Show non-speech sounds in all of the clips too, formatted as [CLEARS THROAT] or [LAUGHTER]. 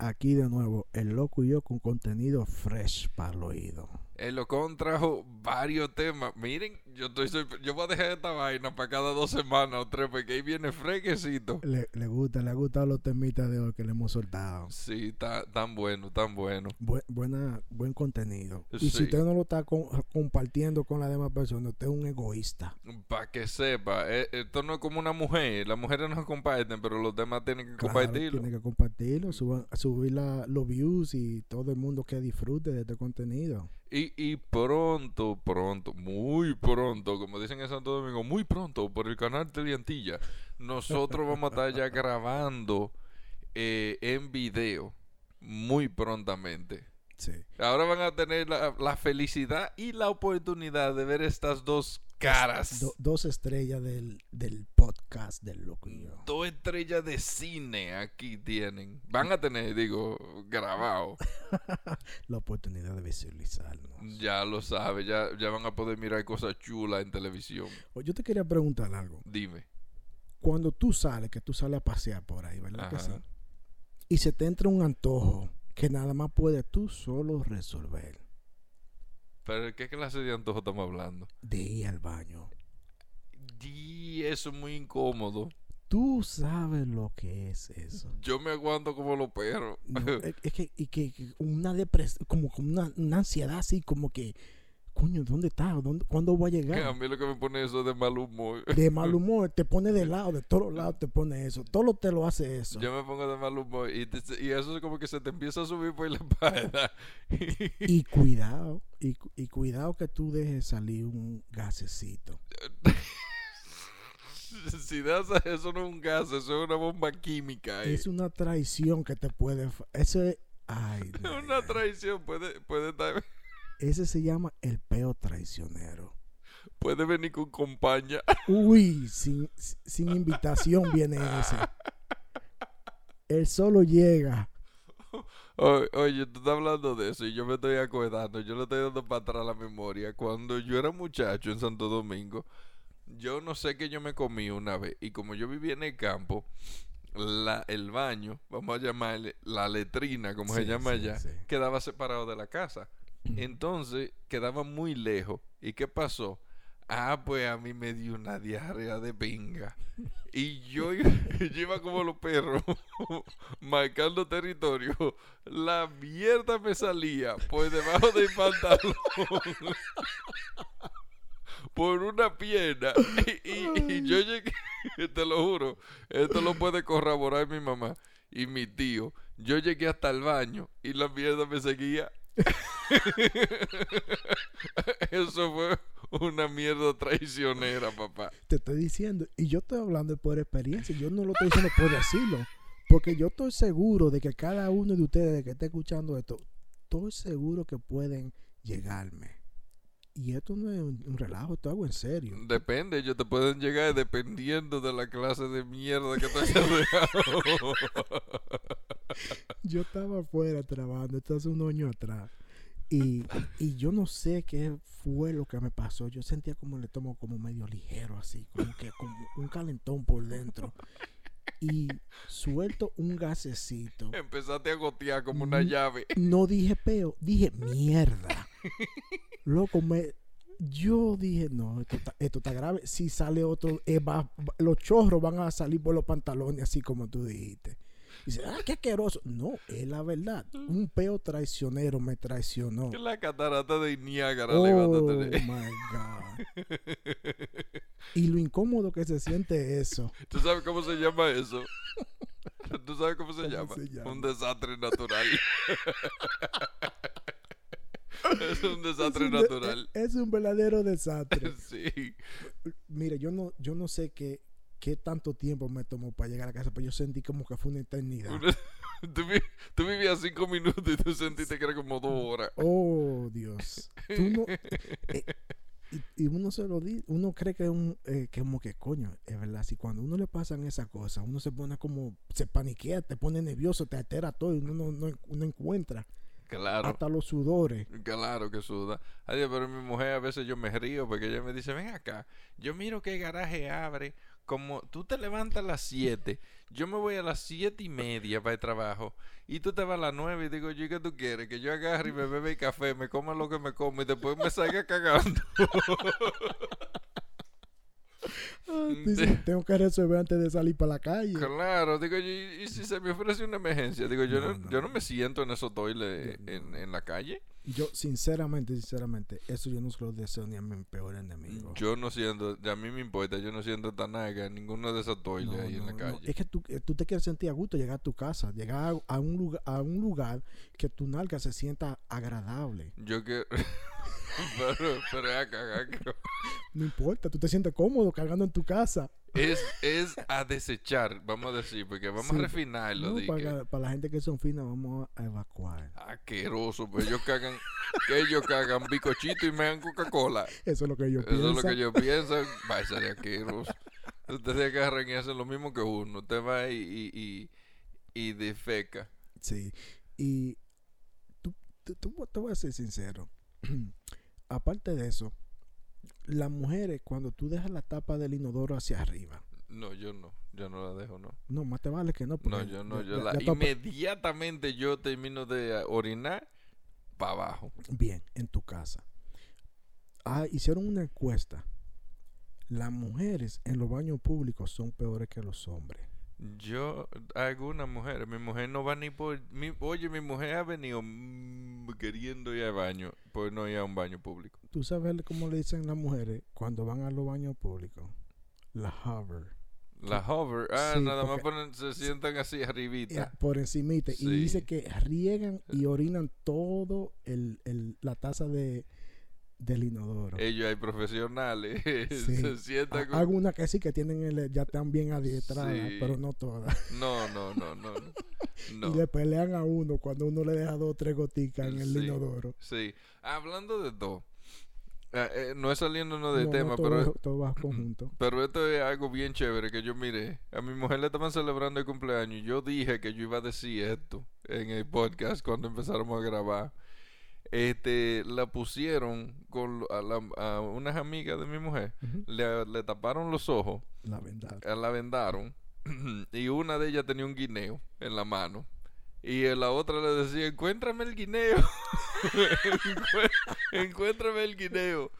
Aquí de nuevo, el loco y yo con contenido fresh para el oído. El Locón trajo varios temas. Miren, yo estoy yo voy a dejar esta vaina para cada dos semanas o tres, porque ahí viene fresquecito. Le, le gusta, le ha gustado los temitas de hoy que le hemos soltado. Sí, ta- tan bueno, tan bueno. Bue- buena, buen contenido. Y si usted no lo está con- compartiendo con las demás personas, usted es un egoísta. Para que sepa, eh, esto no es como una mujer. Las mujeres no comparten, pero los demás tienen que Claro, compartirlo. Tiene que compartirlo, suba- subir la- los views y todo el mundo que disfrute de este contenido. Y, y pronto, pronto, muy pronto, como dicen en Santo Domingo, muy pronto por el canal Teleantilla, nosotros vamos a estar ya grabando eh, en video muy prontamente. Sí. Ahora van a tener la, la felicidad y la oportunidad de ver estas dos caras. Do- dos estrellas del, del podcast del loco y yo. Dos estrellas de cine aquí tienen. Van a tener, digo, grabado. [LAUGHS] La oportunidad de visualizarnos. Ya lo sabe, ya, ya van a poder mirar cosas chulas en televisión. Yo te quería preguntar algo. Dime. Cuando tú sales, que tú sales a pasear por ahí, ¿verdad que sí? Y se te entra un antojo que nada más puedes tú solo resolver. Pero ¿de ¿qué clase de antojo estamos hablando? De ir al baño. Y eso es muy incómodo. Tú sabes lo que es eso. Yo me aguanto como los perros. No, [LAUGHS] es, que, y que, que una depresión, como, como una, una ansiedad así, como que, coño, ¿dónde está? ¿Dónde, ¿Cuándo voy a Que a llegar? mí lo que me pone eso es de mal humor. De [LAUGHS] mal humor, te pone de lado, de todos lados te pone eso. Todo lo te lo hace eso. Yo me pongo de mal humor y, te- y eso es como que se te empieza a subir por la espalda. Y [LAUGHS] cuidado, y, cu- y cuidado que tú dejes salir un gasecito. [LAUGHS] si das eso no es un gas, eso es una bomba química. ahí. Es una traición que te puede... Eso es... Ay, una traición puede, puede, estar- ese se llama el peo traicionero. puede venir con compañía. Uy, sin, sin invitación viene ese. Él solo llega. O- Oye, tú estás hablando de eso y yo me estoy acordando, yo le estoy dando para atrás la memoria. Cuando yo era muchacho en Santo Domingo, yo no sé qué yo me comí una vez. Y como yo vivía en el campo, la, el baño, vamos a llamarle la letrina, como se llama sí, allá, sí. quedaba separado de la casa. Entonces quedaba muy lejos. ¿Y qué pasó? Ah, pues a mí me dio una diarrea de pinga. Y yo, [LAUGHS] iba- [LAUGHS] yo iba como los perros, [LAUGHS] marcando territorio. La mierda me salía por debajo del pantalón. por una pierna. Y, y- y yo llegué, te lo juro, esto lo puede corroborar mi mamá y mi tío. Yo llegué hasta el baño y la mierda me seguía. [LAUGHS] Eso fue una mierda traicionera, papá. Te estoy diciendo. Y yo estoy hablando por experiencia. Yo no lo estoy diciendo por decirlo. Porque yo estoy seguro de que cada uno de ustedes que esté escuchando esto, estoy seguro que pueden llegarme. Y esto no es un, un relajo, esto es algo en serio. Depende, ellos te pueden llegar dependiendo de la clase de mierda que te hayas [LAUGHS] dejado. [LAUGHS] [LAUGHS] Yo estaba afuera trabajando, esto hace un año atrás. Y, y yo no sé qué fue lo que me pasó. Yo sentía como el estómago como medio ligero, así, como que como un calentón por dentro. Y suelto un gasecito. Empezaste a gotear como una llave. No dije peo, dije mierda. Loco, me. Yo dije, no, esto está, esto está grave. Si sale otro, eh, va- los chorros van a salir por los pantalones, así como tú dijiste. Dice, ah, qué asqueroso. No, es la verdad. Un peo traicionero me traicionó. La catarata de Niágara Oh my God. Y lo incómodo que se siente eso. [LAUGHS] ¿Tú sabes cómo se llama eso? [LAUGHS] ¿Tú sabes cómo se, ¿Cómo llama? se llama? Un desastre natural. [LAUGHS] es un desastre es un, de- natural. es un verdadero desastre. sí. Mire, yo no, yo no sé qué, qué tanto tiempo me tomó para llegar a casa, pero yo sentí como que fue una eternidad. [LAUGHS] Tú, vi- tú vivías cinco minutos y tú sentiste que era como dos horas. Oh, Dios. Tú no, eh, y, y uno se lo di, uno cree que es un, eh, que como que coño, es verdad, si cuando uno le pasan esas cosas, uno se pone como, se paniquea, te pone nervioso, te altera todo y uno no, no, no encuentra Claro. hasta los sudores. Claro que suda. Adiós, pero mi mujer a veces yo me río porque ella me dice, ven acá, yo miro el garaje abre como tú te levantas a las 7, yo me voy a las siete y media para el trabajo y tú te vas a las 9 y digo, yo, ¿qué tú quieres? Que yo agarre y me bebe café, me coma lo que me como y después me salga cagando. [LAUGHS] [LAUGHS] Dice, tengo que resolver antes de salir para la calle. Claro, digo yo, y, y si se me ofrece una emergencia, digo yo, No, no, no, yo no me siento en esos toiles en la calle. Yo, sinceramente, sinceramente, eso yo no se lo deseo ni a mi peor enemigo. Yo no siento, a mí me importa, yo no siento tan naga en ninguno de esos toiles No, ahí en la no, calle. Es que tú, eh, tú te quieres sentir a gusto llegar a tu casa, llegar a, a un lugar, a un lugar que tu nalga se sienta agradable. Yo que... [LAUGHS] pero, pero es a cagar, No importa, tú te sientes cómodo cagando en tu casa. es, es a desechar, vamos a decir, porque vamos Sí, a refinarlo. No, para, la- para la gente que son finas, vamos a evacuar. Asqueroso, pues ellos cagan, que ellos cagan bicochito y me dan Coca-Cola. Eso es lo que yo Eso pienso. es lo que ellos piensan. Va a ser asqueroso. Ustedes agarran y hacen lo mismo que uno. Usted va y, y, y, y defeca. Sí. Y tú, tú- tú- te voy a ser sincero. [CLEARS THROAT] Aparte de eso, las mujeres, cuando tú dejas la tapa del inodoro hacia arriba, No, yo no. Yo no la dejo, no. no, más te vale que no. No, yo no. Yo la, ap- inmediatamente yo termino de orinar para abajo. Bien, en tu casa. Ah, hicieron una encuesta. Las mujeres en los baños públicos son peores que los hombres. Yo, algunas mujeres, mi mujer no va ni por. Mi, oye, mi mujer ha venido mm, queriendo ir al baño, pues no ir a un baño público. ¿Tú sabes cómo le dicen las mujeres cuando van a los baños públicos? La hover. La hover, ah, Sí, nada más ponen, se sientan así arribita. Ya, por encimita. Sí. Y dice que riegan y orinan todo el, el- la taza de, del inodoro. Ellos hay profesionales, [LAUGHS] Sí. se sientan Ha- con- Algunas que sí que tienen el, ya están bien adiestradas, Sí. pero no todas. No, no, no, no. [LAUGHS] Y le pelean a uno cuando uno le deja dos o tres goticas en el Sí. inodoro. Sí. Hablando de todo. ah, eh, no es saliéndonos de No, no, tema, todo, pero, todo va conjunto. [CLEARS THROAT] pero esto es algo bien chévere que yo miré. A mi mujer le estaban celebrando el cumpleaños y yo dije que yo iba a decir esto en el podcast cuando empezáramos a grabar. Este, la pusieron con a, la- a unas amigas de mi mujer, le, le taparon los ojos La verdad. eh, la vendaron [CLEARS THROAT] y una de ellas tenía un guineo en la mano y la otra le decía encuéntrame el guineo [LAUGHS] Encué- encuéntrame el guineo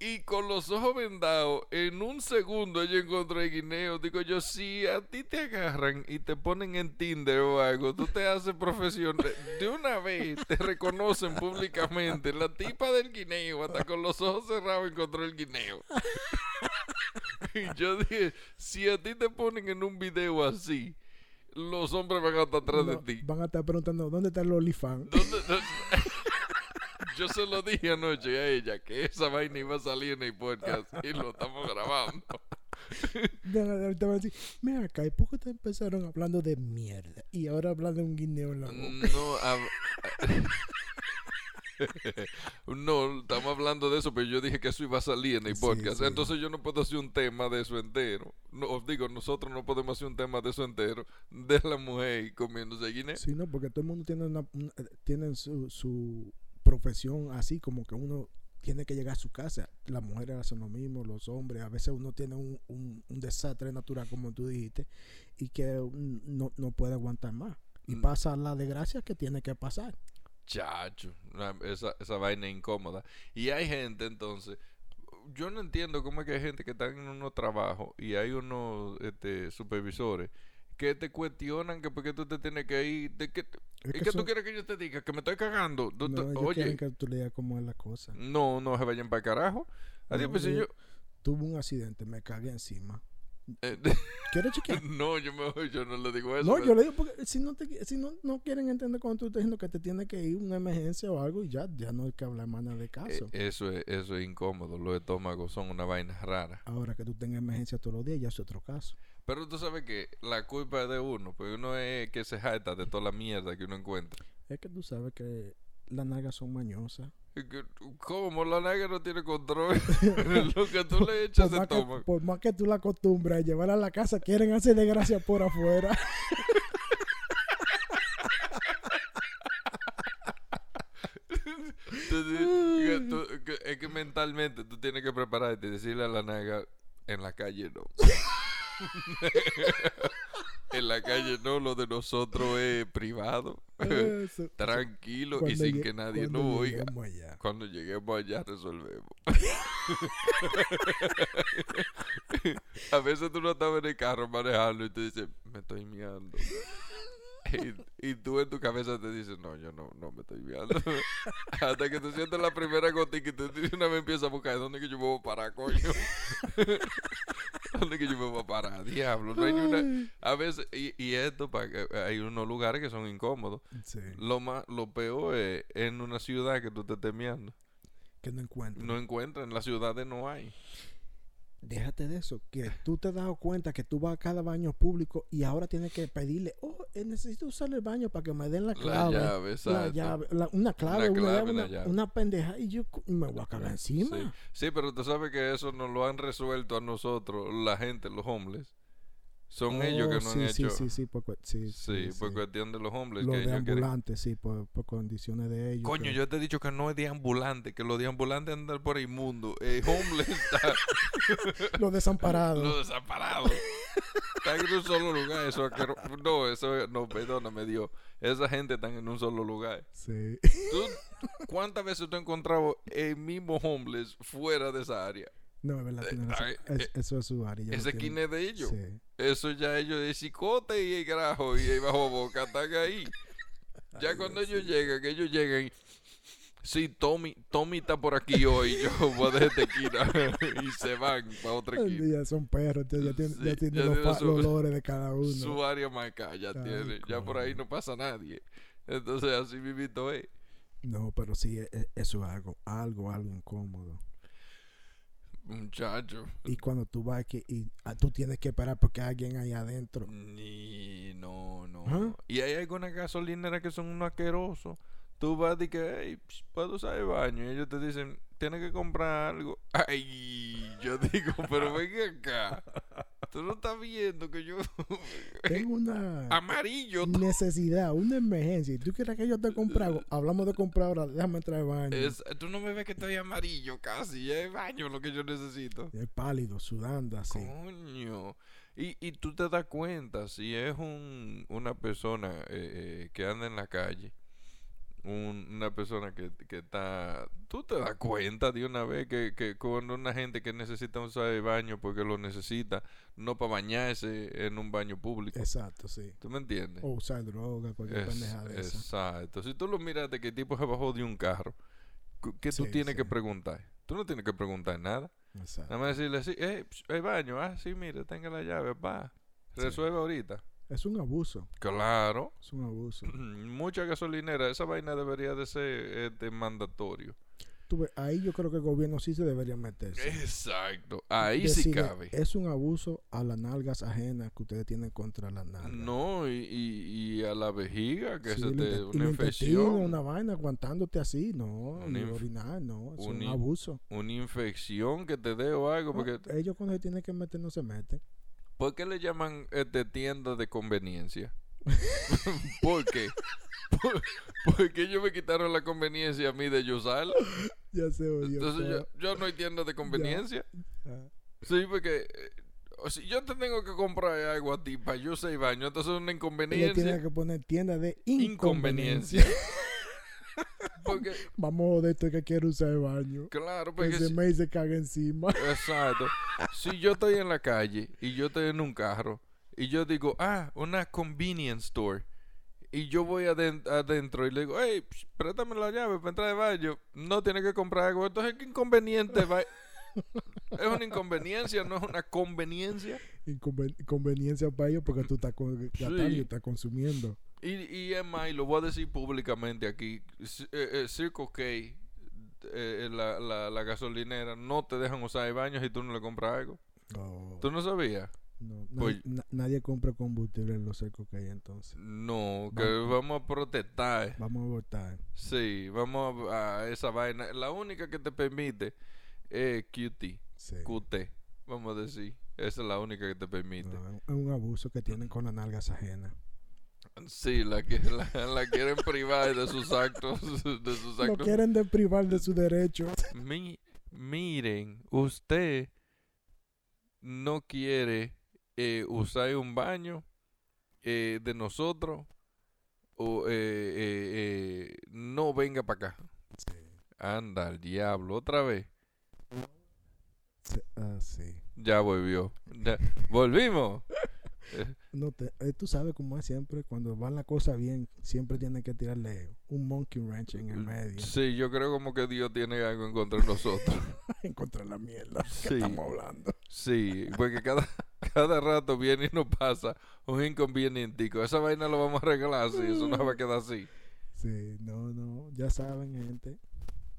y con los ojos vendados en un segundo ella encontró el guineo. Digo yo si a ti te agarran y te ponen en Tinder o algo tú te haces profesional. De una vez te reconocen públicamente. La tipa del guineo hasta con los ojos cerrados encontró el guineo. Y yo dije, si a ti te ponen en un video así, los hombres van a estar atrás de ti. van a estar preguntando, ¿dónde está el OnlyFans? ¿Dónde- dónde- yo se lo dije anoche a ella que esa vaina iba a salir en el podcast y lo estamos grabando. A- a mira acá, ¿y por qué te empezaron hablando de mierda? Y ahora hablan de un guineo en la boca. No, hab- [LAUGHS] no, estamos hablando de eso, pero yo dije que eso iba a salir en el Sí, podcast. sí. Entonces yo no puedo hacer un tema de eso entero. No, os digo, nosotros no podemos hacer un tema de eso entero de la mujer comiéndose guineo. Sí, no, porque todo el mundo tiene, una, una- tiene su, su profesión así, como que uno tiene que llegar a su casa. Las mujeres hacen lo mismo, los hombres. A veces uno tiene un, un, un desastre natural, como tú dijiste, y que no, no puede aguantar más. Y Mm. pasa la desgracia que tiene que pasar. Chacho, esa, esa vaina incómoda. Y hay gente entonces, yo no entiendo cómo es que hay gente que está en unos trabajos y hay unos este, supervisores que te cuestionan que por qué tú te tienes que ir, de que, Es ¿y que qué tú son- quieres que yo te diga? Que me estoy cagando. No, tú- ellos oye, que tú le digas cómo es la cosa. no, no se vayan para carajo. Adiós, No, pues yo... Tuve un accidente, me cagué encima. Eh, [LAUGHS] ¿Quieres chequear? no, yo, me, yo no le digo eso. No, pero- yo le digo porque si no te, si no, no quieren entender cuando tú estás diciendo que te tiene que ir una emergencia o algo y ya, ya no hay que hablar más nada de eh, caso. eso, es, eso es incómodo. Los estómagos son una vaina rara. Ahora que tú tengas emergencia todos los días ya es otro caso. Pero tú sabes que la culpa es de uno, pues uno es que se jacta de toda la mierda que uno encuentra. Es que tú sabes que las nalgas son mañosas. ¿Cómo? La negra no tiene control. [LAUGHS] [LAUGHS] Lo que tú le echas Por se que, toma. por más que tú la acostumbras a llevar a la casa, quieren hacer desgracia por afuera. Entonces, [LAUGHS] tú- es que mentalmente tú tienes que prepararte y decirle a la naga en la calle no. en la calle no, lo de nosotros es privado. Eso. [LAUGHS] Tranquilo y sin que nadie nos oiga. allá. Cuando lleguemos allá resolvemos. [LAUGHS] A veces tú no estabas en el carro manejando y te dices, me estoy miando. Y, y tú en tu cabeza te dices, no, yo no, no me estoy miando. [LAUGHS] Hasta que tú sientes la primera gotica y tú de una vez empiezas a buscar dónde que yo me voy a parar, coño. [LAUGHS] ¿Dónde que yo me voy a parar? Diablo, no hay ni una... Ay. A veces, y, y esto, para que hay unos lugares que son incómodos. Sí, Lo más, lo peor es en una ciudad que tú te estés que no encuentro. No encuentran, en las ciudades no hay. Déjate de eso, que tú te has dado cuenta que tú vas a cada baño público y ahora tienes que pedirle, oh, eh, necesito usar el baño para que me den la La clave. llave, la exacto. llave, la- una clave, Una clave, llave, una una, llave. una pendeja y yo me voy a cagar encima. Sí. Sí, pero tú sabes que eso nos lo han resuelto a nosotros, la gente, los homeless. Son ellos que Oh, no sí, han sí, hecho. Sí, sí, por, cu- sí, Sí, sí, por sí. cuestión de los homeless. Los que de ellos quieren- ambulantes, sí, por, por condiciones de ellos. Coño, que- yo te he dicho que no es de ambulante, que los de ambulante andan por el mundo. Eh, homeless está [LAUGHS] Los desamparados. los desamparados. Están en un solo lugar. Eso No, eso no, perdóname, Dios. Esa gente está en un solo lugar. Sí. ¿Tú, ¿Cuántas veces tú has encontrado el mismo homeless fuera de esa área? No, es verdad, Eh, razón. ay, Es- eh, eso es su área. Ese esquina es de ellos. Sí. Eso ya ellos de cicote y el grajo y el bajo boca están ahí. [LAUGHS] Ya Ay, cuando Dios, ellos llegan, que ellos llegan. Sí, Tommy, Tommy está por aquí hoy, yo voy a dejar esta esquina. [LAUGHS] y se van para otra esquina. Ya son perros, entonces ya tienen, Sí, ya tienen ya los, tienen fa- su- los olores de cada [LAUGHS] uno. Su área marcada ya Ay, tiene. Ya por ahí no pasa nadie. Entonces así vivito es. No, pero sí, e- e- eso es algo, algo, algo incómodo. Muchacho. Y cuando tú vas que, y ah, tú tienes que esperar porque hay alguien ahí adentro. Ni, no, no. ¿Ah? Y hay algunas gasolineras que son unos asquerosos. Tú vas y que, hey, puedo usar el baño. Y ellos te dicen, tienes que comprar algo. [LAUGHS] Ay, yo digo, pero ven acá. Tú no estás viendo que yo. [LAUGHS] Tengo una Amarillo. necesidad, una emergencia. Y tú quieres que yo te compre algo. Hablamos de comprar ahora, déjame entrar al baño. Es- tú no me ves que estoy amarillo casi. Es baño lo que yo necesito. Es pálido, sudando así. Coño. Y, y tú te das cuenta si es un, una persona eh, eh, que anda en la calle, un- una persona que, que está... Tú te das cuenta de una vez que, que cuando una gente que necesita usar el baño porque lo necesita, no para bañarse en un baño público. Exacto, sí. ¿Tú me entiendes? O usar droga, cualquier Es- pendeja de esa. exacto. Si tú lo miraste que el tipo se bajó de un carro, ¿qué tú Sí, tienes que sí. preguntar? Tú no tienes que preguntar nada. Exacto. Nada más decirle así, eh, ps, el baño, ah, sí, mire, tenga la llave, va. Sí. Resuelve ahorita. Es un abuso. Claro. Es un abuso. [CLEARS THROAT] Mucha gasolinera, esa vaina debería de ser este, mandatorio. Tú ves, ahí yo creo que el gobierno sí se debería meterse. Exacto. Ahí sí cabe. Es un abuso a las nalgas ajenas que ustedes tienen contra las nalgas. No, y, y, y a la vejiga, que Sí, se te, una infección. una vaina aguantándote así, no, ni orinar, no, es un abuso. Una infección que te dé o algo. No, Porque, ellos cuando se tienen que meter no se meten. ¿Por qué le llaman este, tienda de conveniencia? [LAUGHS] ¿Por qué? ¿Por, porque ellos me quitaron la conveniencia a mí de yo usar. [LAUGHS] Ya se oye. Entonces yo, yo no hay tienda de conveniencia. Sí, porque eh, o si yo te tengo que comprar algo a ti para yo ser baño, entonces es una Ella tiene inconveniencia. que poner tienda de Inconveniencia. inconveniencia. [LAUGHS] Porque, Vamos de esto que quiere usar el baño. claro, Que porque se si- me se caga encima. [LAUGHS] Exacto. Si yo estoy en la calle y yo estoy en un carro y yo digo, ah, una convenience store. Y yo voy aden- adentro y le digo, hey, psh, préstame la llave para entrar al baño. No tiene que comprar algo. Entonces, ¿qué inconveniente va? Es una inconveniencia, no es una conveniencia. Inconven- Inconveniencia para ellos porque tú estás con- Sí. estás consumiendo. Y, y es más, y lo voy a decir públicamente aquí, eh, eh, Circle K, eh, la, la, la gasolinera, no te dejan usar el baño si tú no le compras algo. ¿Tú no sabías? no, Pues- nadie, na- nadie compra combustible en los secos que hay entonces. No, que Vamos. vamos a protestar. Vamos a votar. Sí, vamos a, a esa vaina. La única que te permite es QT, Sí. Vamos a decir. Esa es la única que te permite. No, es un abuso que tienen con las nalgas ajenas. Sí, la que [LAUGHS] la, la quieren privar de sus actos, [LAUGHS] de sus Lo actos. quieren deprivar de sus derechos. [LAUGHS] Mi- miren, usted no quiere eh, usáis un baño eh, de nosotros o eh, eh, eh, no venga para acá. Sí. Anda, al diablo, otra vez. Ah, sí. Ya volvió. Ya- Volvimos. [LAUGHS] No te, eh, tú sabes cómo es siempre, cuando van la cosa bien, siempre tienen que tirarle un monkey wrench en el medio. Sí, yo creo como que Dios tiene algo en contra de nosotros. [LAUGHS] Encontrar la mierda que Sí. estamos hablando. Sí, porque cada, [LAUGHS] cada rato viene y nos pasa un inconvenientico. Esa vaina lo vamos a arreglar así, eso no va a quedar así. Sí, no, no, ya saben, gente.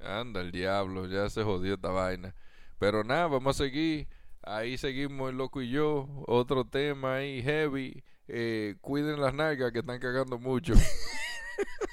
Anda, el diablo, ya se jodió esta vaina. Pero nada, vamos a seguir. Ahí seguimos el loco y yo. Otro tema ahí, heavy. Eh, cuiden las nalgas que están cagando mucho. [LAUGHS]